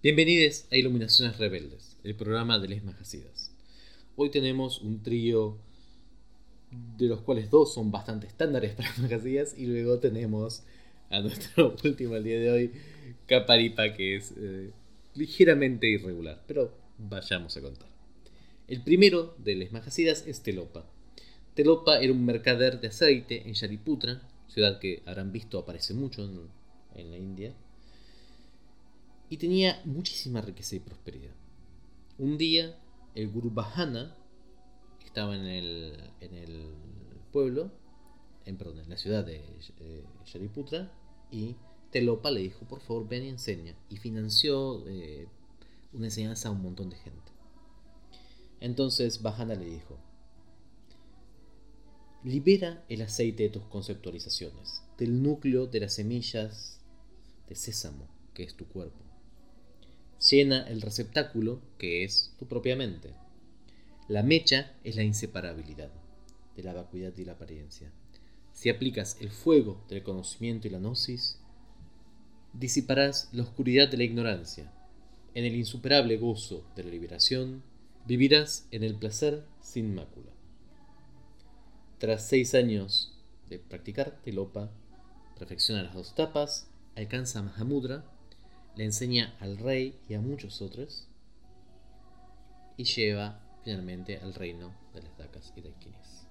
Bienvenidos a Iluminaciones Rebeldes, el programa de Les Majasidas. Hoy tenemos un trío de los cuales dos son bastante estándares para Majasidas y luego tenemos a nuestro último día de hoy, Caparipa, que es eh, ligeramente irregular, pero vayamos a contar. El primero de Les Majasidas es Telopa. Telopa era un mercader de aceite en Shariputra, ciudad que habrán visto aparece mucho en la India y tenía muchísima riqueza y prosperidad. Un día, el Guru Bahana estaba en el, en el pueblo, en, perdón, en la ciudad de eh, Shariputra, y Telopa le dijo, por favor, ven y enseña. Y financió eh, una enseñanza a un montón de gente. Entonces Bahana le dijo, libera el aceite de tus conceptualizaciones, del núcleo de las semillas de sésamo, que es tu cuerpo llena el receptáculo que es tu propia mente. La mecha es la inseparabilidad de la vacuidad y la apariencia. Si aplicas el fuego del conocimiento y la gnosis, disiparás la oscuridad de la ignorancia. En el insuperable gozo de la liberación, vivirás en el placer sin mácula. Tras seis años de practicar telopa, perfecciona las dos tapas, alcanza Mahamudra le enseña al rey y a muchos otros y lleva finalmente al reino de las Dakas y Daikinis.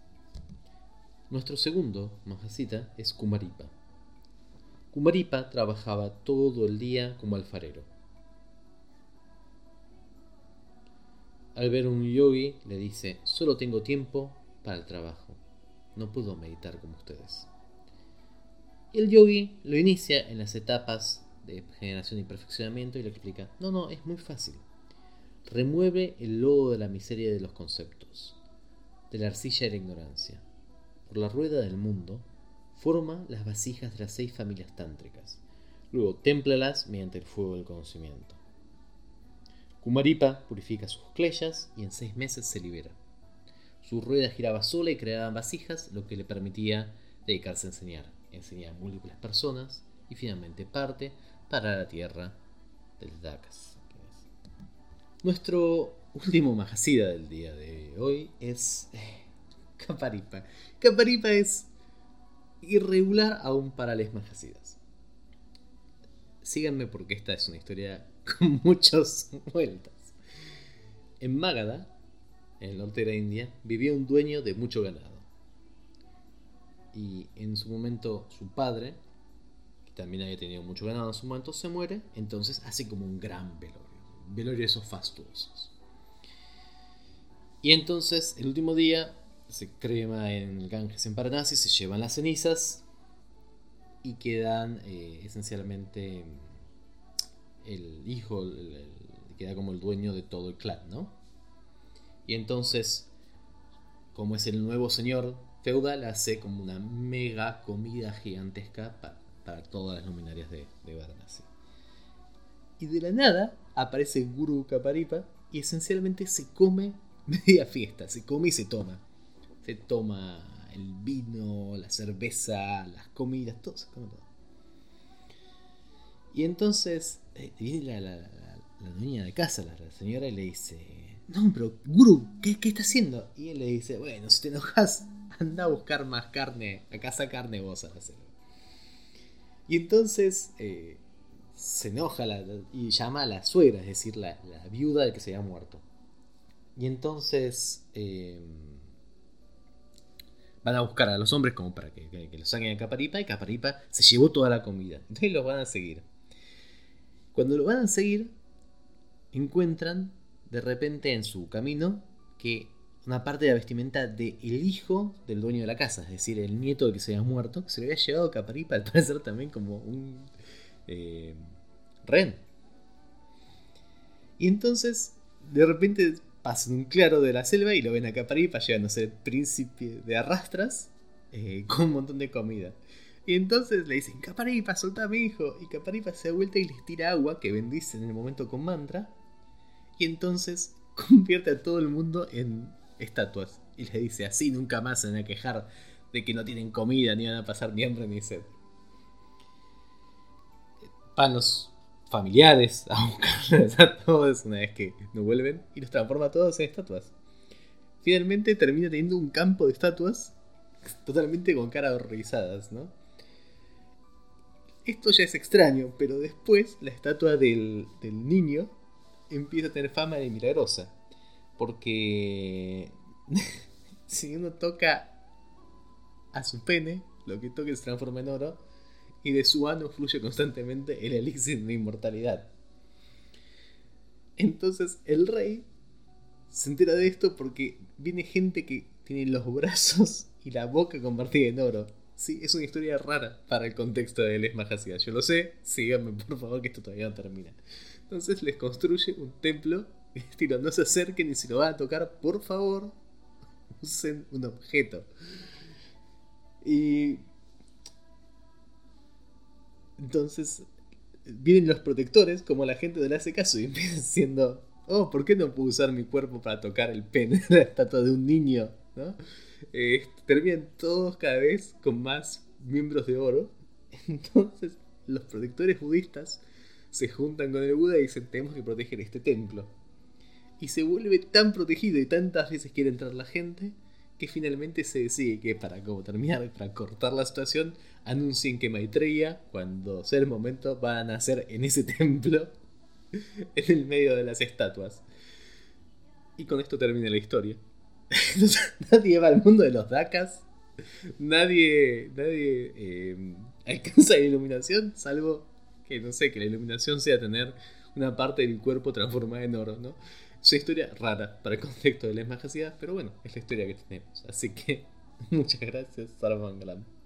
Nuestro segundo Mahasita es Kumaripa. Kumaripa trabajaba todo el día como alfarero. Al ver un yogi le dice, solo tengo tiempo para el trabajo, no puedo meditar como ustedes. El yogi lo inicia en las etapas de generación y perfeccionamiento y le explica, no, no, es muy fácil. Remueve el lodo de la miseria de los conceptos, de la arcilla de la ignorancia. Por la rueda del mundo, forma las vasijas de las seis familias tántricas. Luego, témplalas mediante el fuego del conocimiento. Kumaripa purifica sus cleyas y en seis meses se libera. Su rueda giraba sola y creaba vasijas, lo que le permitía dedicarse a enseñar. Enseñar a múltiples personas y finalmente parte para la tierra del Dakas. Nuestro último majacida del día de hoy es eh, Caparipa. Caparipa es irregular aún para las majasidas. Síganme porque esta es una historia con muchas vueltas. En Mágada, en el norte de la India, vivía un dueño de mucho ganado. Y en su momento su padre también había tenido mucho ganado en su momento, se muere, entonces hace como un gran velorio, un velorio de esos fastuosos. Y entonces el último día se crema en el Ganges en Paranasi, se llevan las cenizas y quedan eh, esencialmente el hijo, queda como el dueño de todo el clan, ¿no? Y entonces, como es el nuevo señor feudal, hace como una mega comida gigantesca para para todas las luminarias de, de. Y de la nada aparece Guru Kaparipa y esencialmente se come media fiesta, se come y se toma. Se toma el vino, la cerveza, las comidas, todo se come todo. Y entonces eh, viene la, la, dueña de casa, la, señora, y le dice, no, pero Guru, ¿qué, ¿qué está haciendo? Y él le dice, bueno, si te enojas, anda a buscar más carne, a casa carne vos a hacerlo. Y entonces eh, se enoja y llama a la suegra, es decir, la, viuda del que se había muerto. Y entonces eh, van a buscar a los hombres como para que, que, los saquen a Caparipa y Caparipa se llevó toda la comida. Entonces los van a seguir. Cuando lo van a seguir, encuentran de repente en su camino que una parte de la vestimenta del hijo del dueño de la casa, es decir, el nieto del que se había muerto, que se le había llevado Caparipa al parecer también como un eh, ren. Y entonces, de repente pasan un claro de la selva y lo ven a Caparipa llegando a ser príncipe de arrastras eh, con un montón de comida. Y entonces le dicen, Caparipa, solta a mi hijo. Y Caparipa se da vuelta y les tira agua que bendice en el momento con mantra. Y entonces convierte a todo el mundo en estatuas. Y le dice, así nunca más se van a quejar de que no tienen comida, ni van a pasar ni hambre ni sed. Panos familiares a buscar a todos una vez que no vuelven y los transforma todos en estatuas. Finalmente termina teniendo un campo de estatuas totalmente con caras horrorizadas, ¿no? Esto ya es extraño, pero después la estatua del, del niño empieza a tener fama de milagrosa. Porque si uno toca a su pene, lo que toque se transforma en oro, y de su ano fluye constantemente el elixir de inmortalidad. Entonces el rey se entera de esto porque viene gente que tiene los brazos y la boca convertida en oro. Sí, es una historia rara para el contexto de Les Majasia. Yo lo sé, síganme por favor que esto todavía no termina. Entonces les construye un templo estilo no se acerquen y si lo van a tocar, por favor, usen un objeto. Y entonces vienen los protectores, como la gente no le hace caso, y empiezan diciendo, oh, ¿por qué no puedo usar mi cuerpo para tocar el pene de la estatua de un niño? ¿no? Eh, terminan todos cada vez con más miembros de oro. Entonces los protectores budistas se juntan con el Buda y dicen, tenemos que proteger este templo. Y se vuelve tan protegido y tantas veces quiere entrar la gente que finalmente se decide que para como terminar, para cortar la situación, anuncien que Maitreya, cuando sea el momento, va a nacer en ese templo, en el medio de las estatuas. Y con esto termina la historia. nadie va al mundo de los Dakas, nadie, nadie eh, alcanza la iluminación, salvo que, no sé, que la iluminación sea tener una parte del cuerpo transformada en oro, ¿no? Una historia rara para el contexto de las magicidad, pero bueno, es la historia que tenemos. Así que muchas gracias, Sarvangalam.